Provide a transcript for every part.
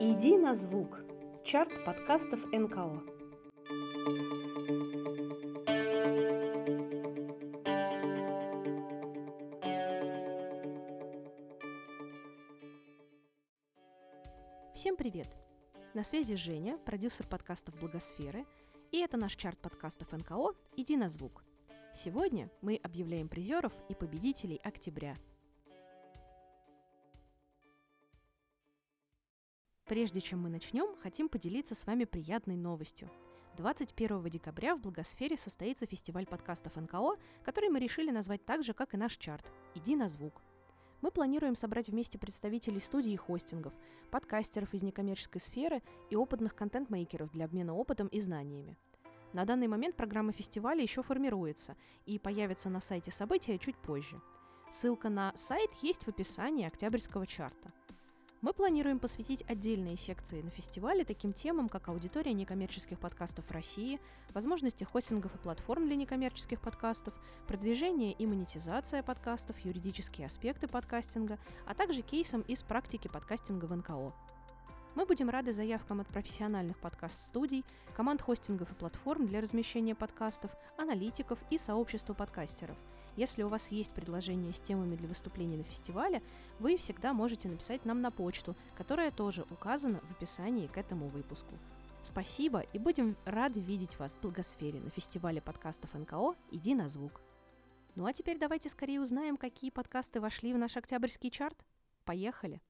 Иди на звук. Чарт подкастов НКО. Всем привет! На связи Женя, продюсер подкастов Благосферы, и это наш чарт подкастов НКО «Иди на звук». Сегодня мы объявляем призеров и победителей октября. Прежде чем мы начнем, хотим поделиться с вами приятной новостью. 21 декабря в Благосфере состоится фестиваль подкастов НКО, который мы решили назвать так же, как и наш чарт «Иди на звук». Мы планируем собрать вместе представителей студий и хостингов, подкастеров из некоммерческой сферы и опытных контент-мейкеров для обмена опытом и знаниями. На данный момент программа фестиваля еще формируется и появится на сайте события чуть позже. Ссылка на сайт есть в описании октябрьского чарта. Мы планируем посвятить отдельные секции на фестивале таким темам, как аудитория некоммерческих подкастов в России, возможности хостингов и платформ для некоммерческих подкастов, продвижение и монетизация подкастов, юридические аспекты подкастинга, а также кейсам из практики подкастинга в НКО. Мы будем рады заявкам от профессиональных подкаст-студий, команд хостингов и платформ для размещения подкастов, аналитиков и сообщества подкастеров. Если у вас есть предложения с темами для выступлений на фестивале, вы всегда можете написать нам на почту, которая тоже указана в описании к этому выпуску. Спасибо и будем рады видеть вас в Благосфере на фестивале подкастов НКО «Иди на звук». Ну а теперь давайте скорее узнаем, какие подкасты вошли в наш октябрьский чарт. Поехали!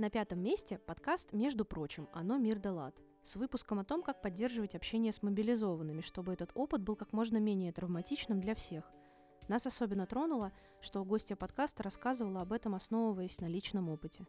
На пятом месте подкаст «Между прочим. Оно мир да лад» с выпуском о том, как поддерживать общение с мобилизованными, чтобы этот опыт был как можно менее травматичным для всех. Нас особенно тронуло, что гостья подкаста рассказывала об этом, основываясь на личном опыте.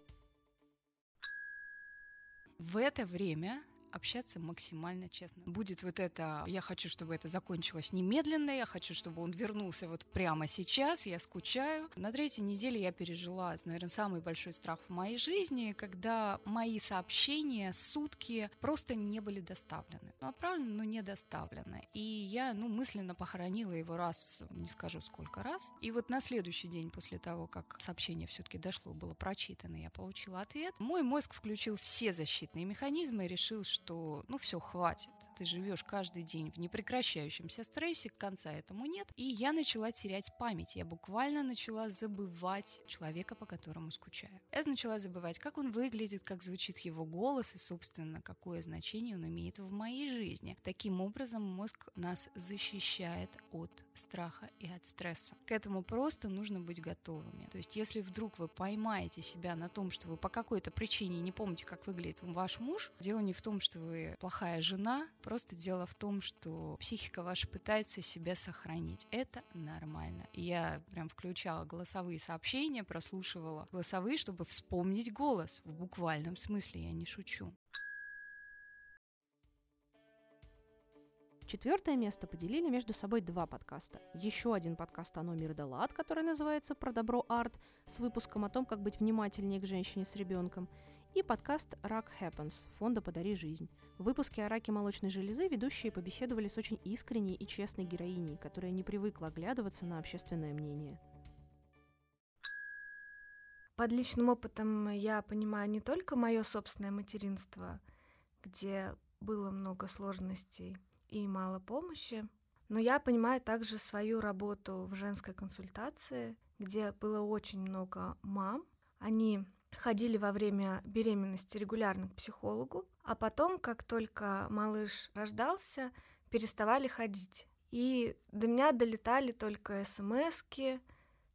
В это время общаться максимально честно. Будет вот это, я хочу, чтобы это закончилось немедленно, я хочу, чтобы он вернулся вот прямо сейчас, я скучаю. На третьей неделе я пережила, наверное, самый большой страх в моей жизни, когда мои сообщения сутки просто не были доставлены. Ну, отправлены, но не доставлены. И я, ну, мысленно похоронила его раз, не скажу сколько раз. И вот на следующий день после того, как сообщение все-таки дошло, было прочитано, я получила ответ, мой мозг включил все защитные механизмы и решил, что что ну все, хватит. Ты живешь каждый день в непрекращающемся стрессе, конца этому нет. И я начала терять память. Я буквально начала забывать человека, по которому скучаю. Я начала забывать, как он выглядит, как звучит его голос и, собственно, какое значение он имеет в моей жизни. Таким образом, мозг нас защищает от страха и от стресса. К этому просто нужно быть готовыми. То есть, если вдруг вы поймаете себя на том, что вы по какой-то причине не помните, как выглядит ваш муж, дело не в том, что вы плохая жена, просто дело в том, что психика ваша пытается себя сохранить. Это нормально. я прям включала голосовые сообщения, прослушивала голосовые, чтобы вспомнить голос. В буквальном смысле, я не шучу. Четвертое место поделили между собой два подкаста. Еще один подкаст о номере Далат, который называется «Про добро арт», с выпуском о том, как быть внимательнее к женщине с ребенком, и подкаст «Рак Happens» фонда «Подари жизнь». В выпуске о раке молочной железы ведущие побеседовали с очень искренней и честной героиней, которая не привыкла оглядываться на общественное мнение. Под личным опытом я понимаю не только мое собственное материнство, где было много сложностей и мало помощи, но я понимаю также свою работу в женской консультации, где было очень много мам. Они ходили во время беременности регулярно к психологу, а потом, как только малыш рождался, переставали ходить. И до меня долетали только смс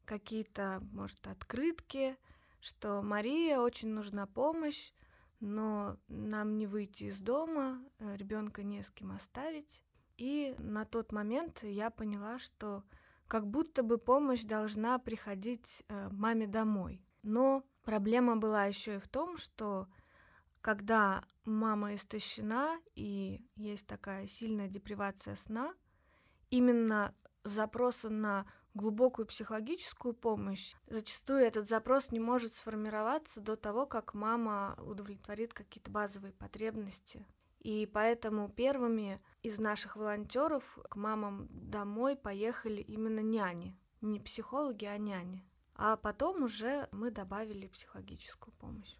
какие-то, может, открытки, что Мария очень нужна помощь, но нам не выйти из дома, э, ребенка не с кем оставить. И на тот момент я поняла, что как будто бы помощь должна приходить э, маме домой. Но Проблема была еще и в том, что когда мама истощена и есть такая сильная депривация сна, именно запроса на глубокую психологическую помощь, зачастую этот запрос не может сформироваться до того, как мама удовлетворит какие-то базовые потребности. И поэтому первыми из наших волонтеров к мамам домой поехали именно няни. Не психологи, а няни. А потом уже мы добавили психологическую помощь.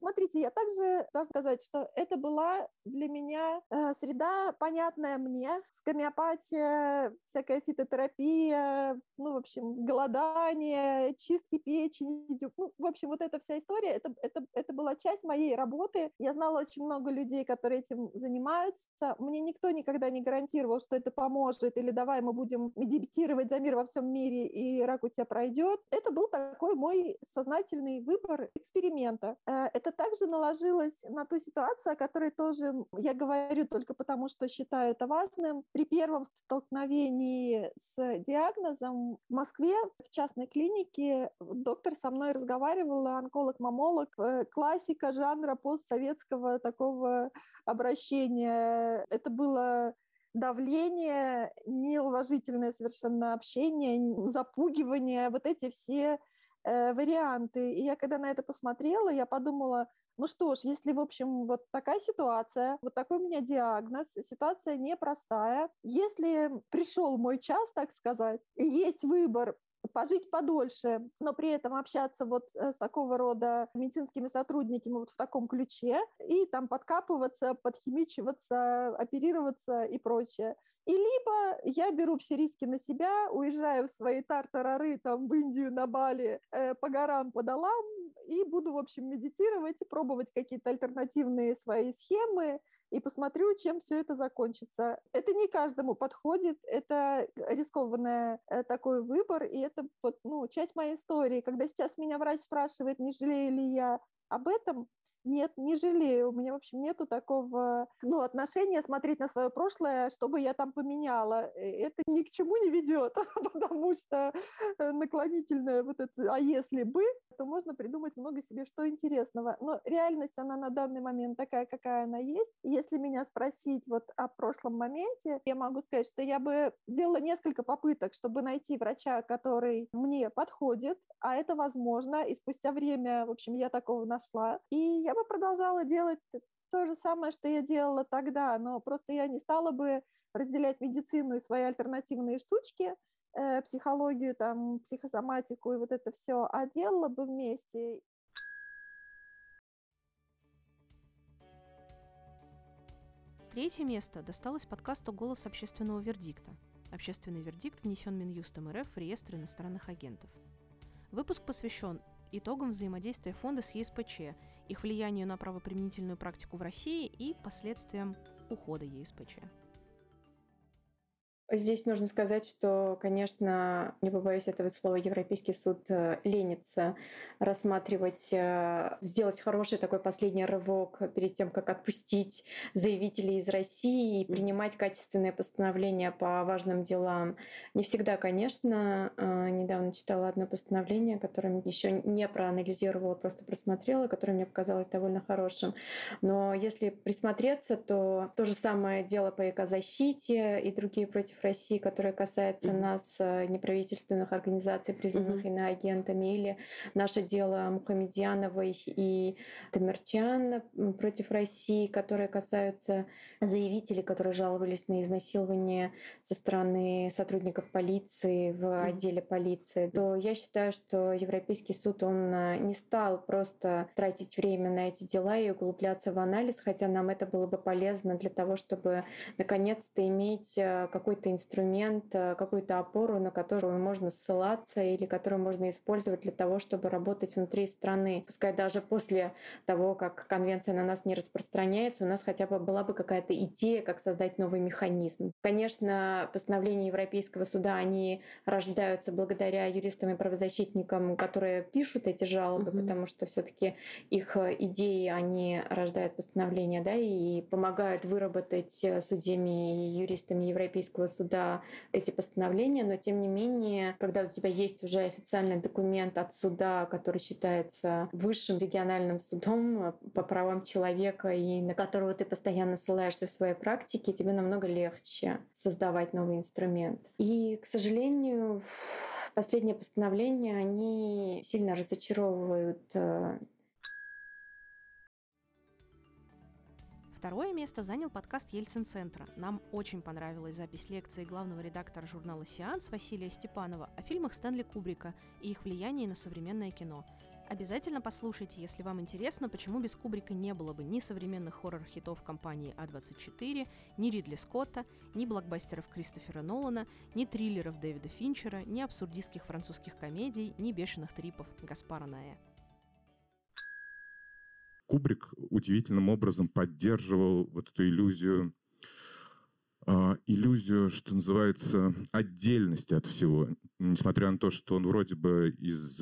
Смотрите, я также должна сказать, что это была для меня э, среда, понятная мне, с гомеопатия, всякая фитотерапия, ну, в общем, голодание, чистки печени, ну, в общем, вот эта вся история, это, это, это была часть моей работы. Я знала очень много людей, которые этим занимаются. Мне никто никогда не гарантировал, что это поможет, или давай мы будем медитировать за мир во всем мире, и рак у тебя пройдет. Это был такой мой сознательный выбор эксперимента. Э, это это также наложилось на ту ситуацию, о которой тоже я говорю только потому, что считаю это важным. При первом столкновении с диагнозом в Москве в частной клинике доктор со мной разговаривала, онколог-мамолог, э, классика жанра постсоветского такого обращения. Это было давление, неуважительное совершенно общение, запугивание, вот эти все э, варианты. И я когда на это посмотрела, я подумала, ну что ж, если, в общем, вот такая ситуация, вот такой у меня диагноз, ситуация непростая, если пришел мой час, так сказать, и есть выбор пожить подольше, но при этом общаться вот э, с такого рода медицинскими сотрудниками вот в таком ключе и там подкапываться, подхимичиваться, оперироваться и прочее. И либо я беру все риски на себя, уезжаю в свои тартарары там в Индию, на Бали, э, по горам, по долам, и буду, в общем, медитировать и пробовать какие-то альтернативные свои схемы, и посмотрю, чем все это закончится. Это не каждому подходит, это рискованный э, такой выбор, и это вот, ну, часть моей истории. Когда сейчас меня врач спрашивает, не жалею ли я об этом, нет, не жалею. У меня, в общем, нету такого ну, отношения смотреть на свое прошлое, чтобы я там поменяла. Э, это ни к чему не ведет, потому что э, наклонительное вот это «а если бы», то можно придумать много себе что интересного. Но реальность, она на данный момент такая, какая она есть. Если меня спросить вот о прошлом моменте, я могу сказать, что я бы сделала несколько попыток, чтобы найти врача, который мне подходит, а это возможно, и спустя время, в общем, я такого нашла. И я бы продолжала делать то же самое, что я делала тогда, но просто я не стала бы разделять медицину и свои альтернативные штучки, э, психологию, там, психосоматику и вот это все, а делала бы вместе. Третье место досталось подкасту «Голос общественного вердикта». Общественный вердикт внесен Минюстом РФ в реестр иностранных агентов. Выпуск посвящен итогам взаимодействия фонда с ЕСПЧ, их влиянию на правоприменительную практику в России и последствиям ухода ЕСПЧ. Здесь нужно сказать, что, конечно, не побоюсь этого слова, Европейский суд э, ленится рассматривать, э, сделать хороший такой последний рывок перед тем, как отпустить заявителей из России и принимать качественные постановления по важным делам. Не всегда, конечно. Э, недавно читала одно постановление, которое еще не проанализировала, просто просмотрела, которое мне показалось довольно хорошим. Но если присмотреться, то то же самое дело по экозащите и другие против России, которая касается нас, э, неправительственных организаций, признанных mm-hmm. иноагентами, или наше дело Мухамедьяновой и Тамерчан против России, которые касаются заявителей, которые жаловались на изнасилование со стороны сотрудников полиции в mm-hmm. отделе полиции, то я считаю, что Европейский суд, он э, не стал просто тратить время на эти дела и углубляться в анализ, хотя нам это было бы полезно для того, чтобы наконец-то иметь э, какой-то инструмент, э, какую-то опору, на которую можно ссылаться или которую можно использовать для того, чтобы работать внутри страны. Пускай даже после того, как конвенция на нас не распространяется, у нас хотя бы была бы какая-то идея, как создать новый механизм. Конечно, постановления Европейского суда, они рождаются благодаря юристам и правозащитникам, которые пишут эти жалобы, mm-hmm. потому что все таки их идеи, они рождают постановления, да, и помогают выработать судьями и юристами Европейского суда суда эти постановления, но тем не менее, когда у тебя есть уже официальный документ от суда, который считается высшим региональным судом по правам человека и на которого ты постоянно ссылаешься в своей практике, тебе намного легче создавать новый инструмент. И, к сожалению, последние постановления, они сильно разочаровывают Второе место занял подкаст Ельцин-центра. Нам очень понравилась запись лекции главного редактора журнала «Сеанс» Василия Степанова о фильмах Стэнли Кубрика и их влиянии на современное кино. Обязательно послушайте, если вам интересно, почему без Кубрика не было бы ни современных хоррор-хитов компании А24, ни Ридли Скотта, ни блокбастеров Кристофера Нолана, ни триллеров Дэвида Финчера, ни абсурдистских французских комедий, ни бешеных трипов Гаспара Ная. Кубрик удивительным образом поддерживал вот эту иллюзию, э, иллюзию, что называется, отдельности от всего. Несмотря на то, что он вроде бы из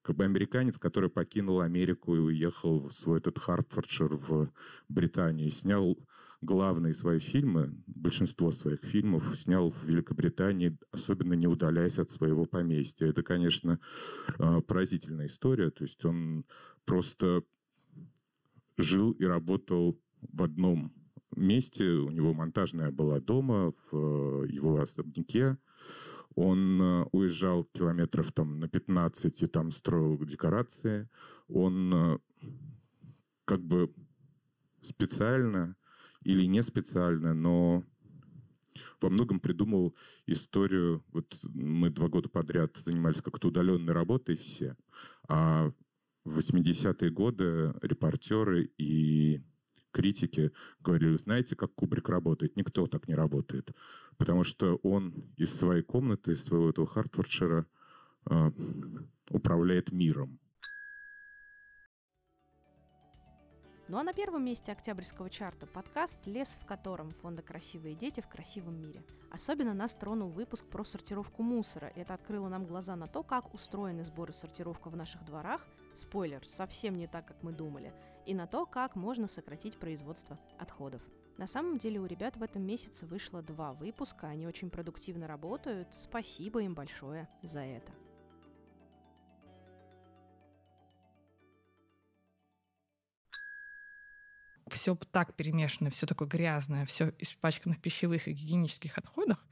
как бы американец, который покинул Америку и уехал в свой этот Хартфордшир в Британию, снял главные свои фильмы, большинство своих фильмов снял в Великобритании, особенно не удаляясь от своего поместья. Это, конечно, а, поразительная история. То есть он просто жил и работал в одном месте. У него монтажная была дома, в его особняке. Он э, уезжал километров там на 15 и там строил декорации. Он э, как бы специально или не специально, но во многом придумал историю. Вот мы два года подряд занимались как-то удаленной работой все, а в 80-е годы репортеры и критики говорили, знаете, как Кубрик работает? Никто так не работает. Потому что он из своей комнаты, из своего этого Хартфордшира э, управляет миром. Ну а на первом месте октябрьского чарта подкаст «Лес в котором» фонда «Красивые дети в красивом мире». Особенно нас тронул выпуск про сортировку мусора. Это открыло нам глаза на то, как устроены сборы сортировка в наших дворах. Спойлер, совсем не так, как мы думали. И на то, как можно сократить производство отходов. На самом деле у ребят в этом месяце вышло два выпуска, они очень продуктивно работают. Спасибо им большое за это. Все так перемешано, все такое грязное, все испачкано в пищевых и гигиенических отходах,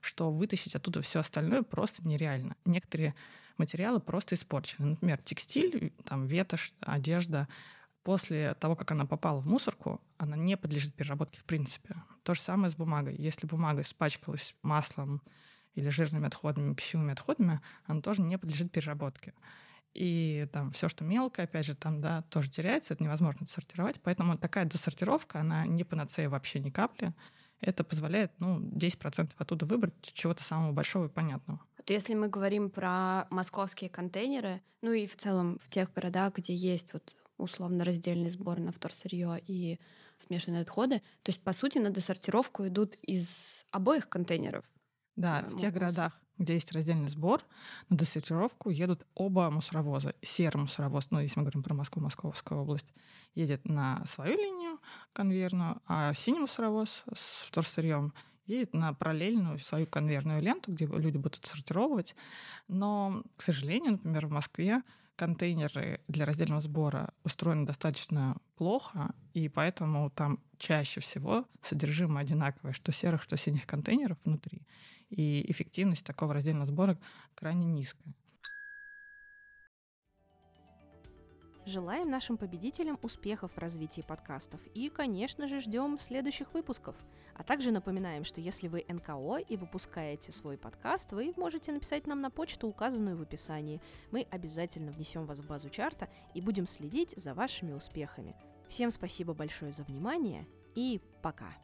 что вытащить оттуда все остальное просто нереально. Некоторые материалы просто испорчены. Например, текстиль, там ветошь, одежда. После того, как она попала в мусорку, она не подлежит переработке в принципе. То же самое с бумагой. Если бумага испачкалась маслом или жирными отходами, пищевыми отходами, она тоже не подлежит переработке. И там все, что мелкое, опять же, там, да, тоже теряется, это невозможно сортировать. Поэтому такая досортировка, она не панацея вообще ни капли. Это позволяет, ну, 10% оттуда выбрать чего-то самого большого и понятного. Вот если мы говорим про московские контейнеры, ну и в целом в тех городах, где есть вот условно раздельный сбор на вторсырье и смешанные отходы, то есть, по сути, на досортировку идут из обоих контейнеров. Да, в тех городах, где есть раздельный сбор, на досортировку едут оба мусоровоза. Серый мусоровоз, ну, если мы говорим про Москву, Московская область, едет на свою линию конвейерную, а синий мусоровоз с вторсырьем едет на параллельную свою конвейерную ленту, где люди будут сортировать. Но, к сожалению, например, в Москве контейнеры для раздельного сбора устроены достаточно плохо, и поэтому там чаще всего содержимое одинаковое, что серых, что синих контейнеров внутри и эффективность такого раздельного сбора крайне низкая. Желаем нашим победителям успехов в развитии подкастов и, конечно же, ждем следующих выпусков. А также напоминаем, что если вы НКО и выпускаете свой подкаст, вы можете написать нам на почту, указанную в описании. Мы обязательно внесем вас в базу чарта и будем следить за вашими успехами. Всем спасибо большое за внимание и пока!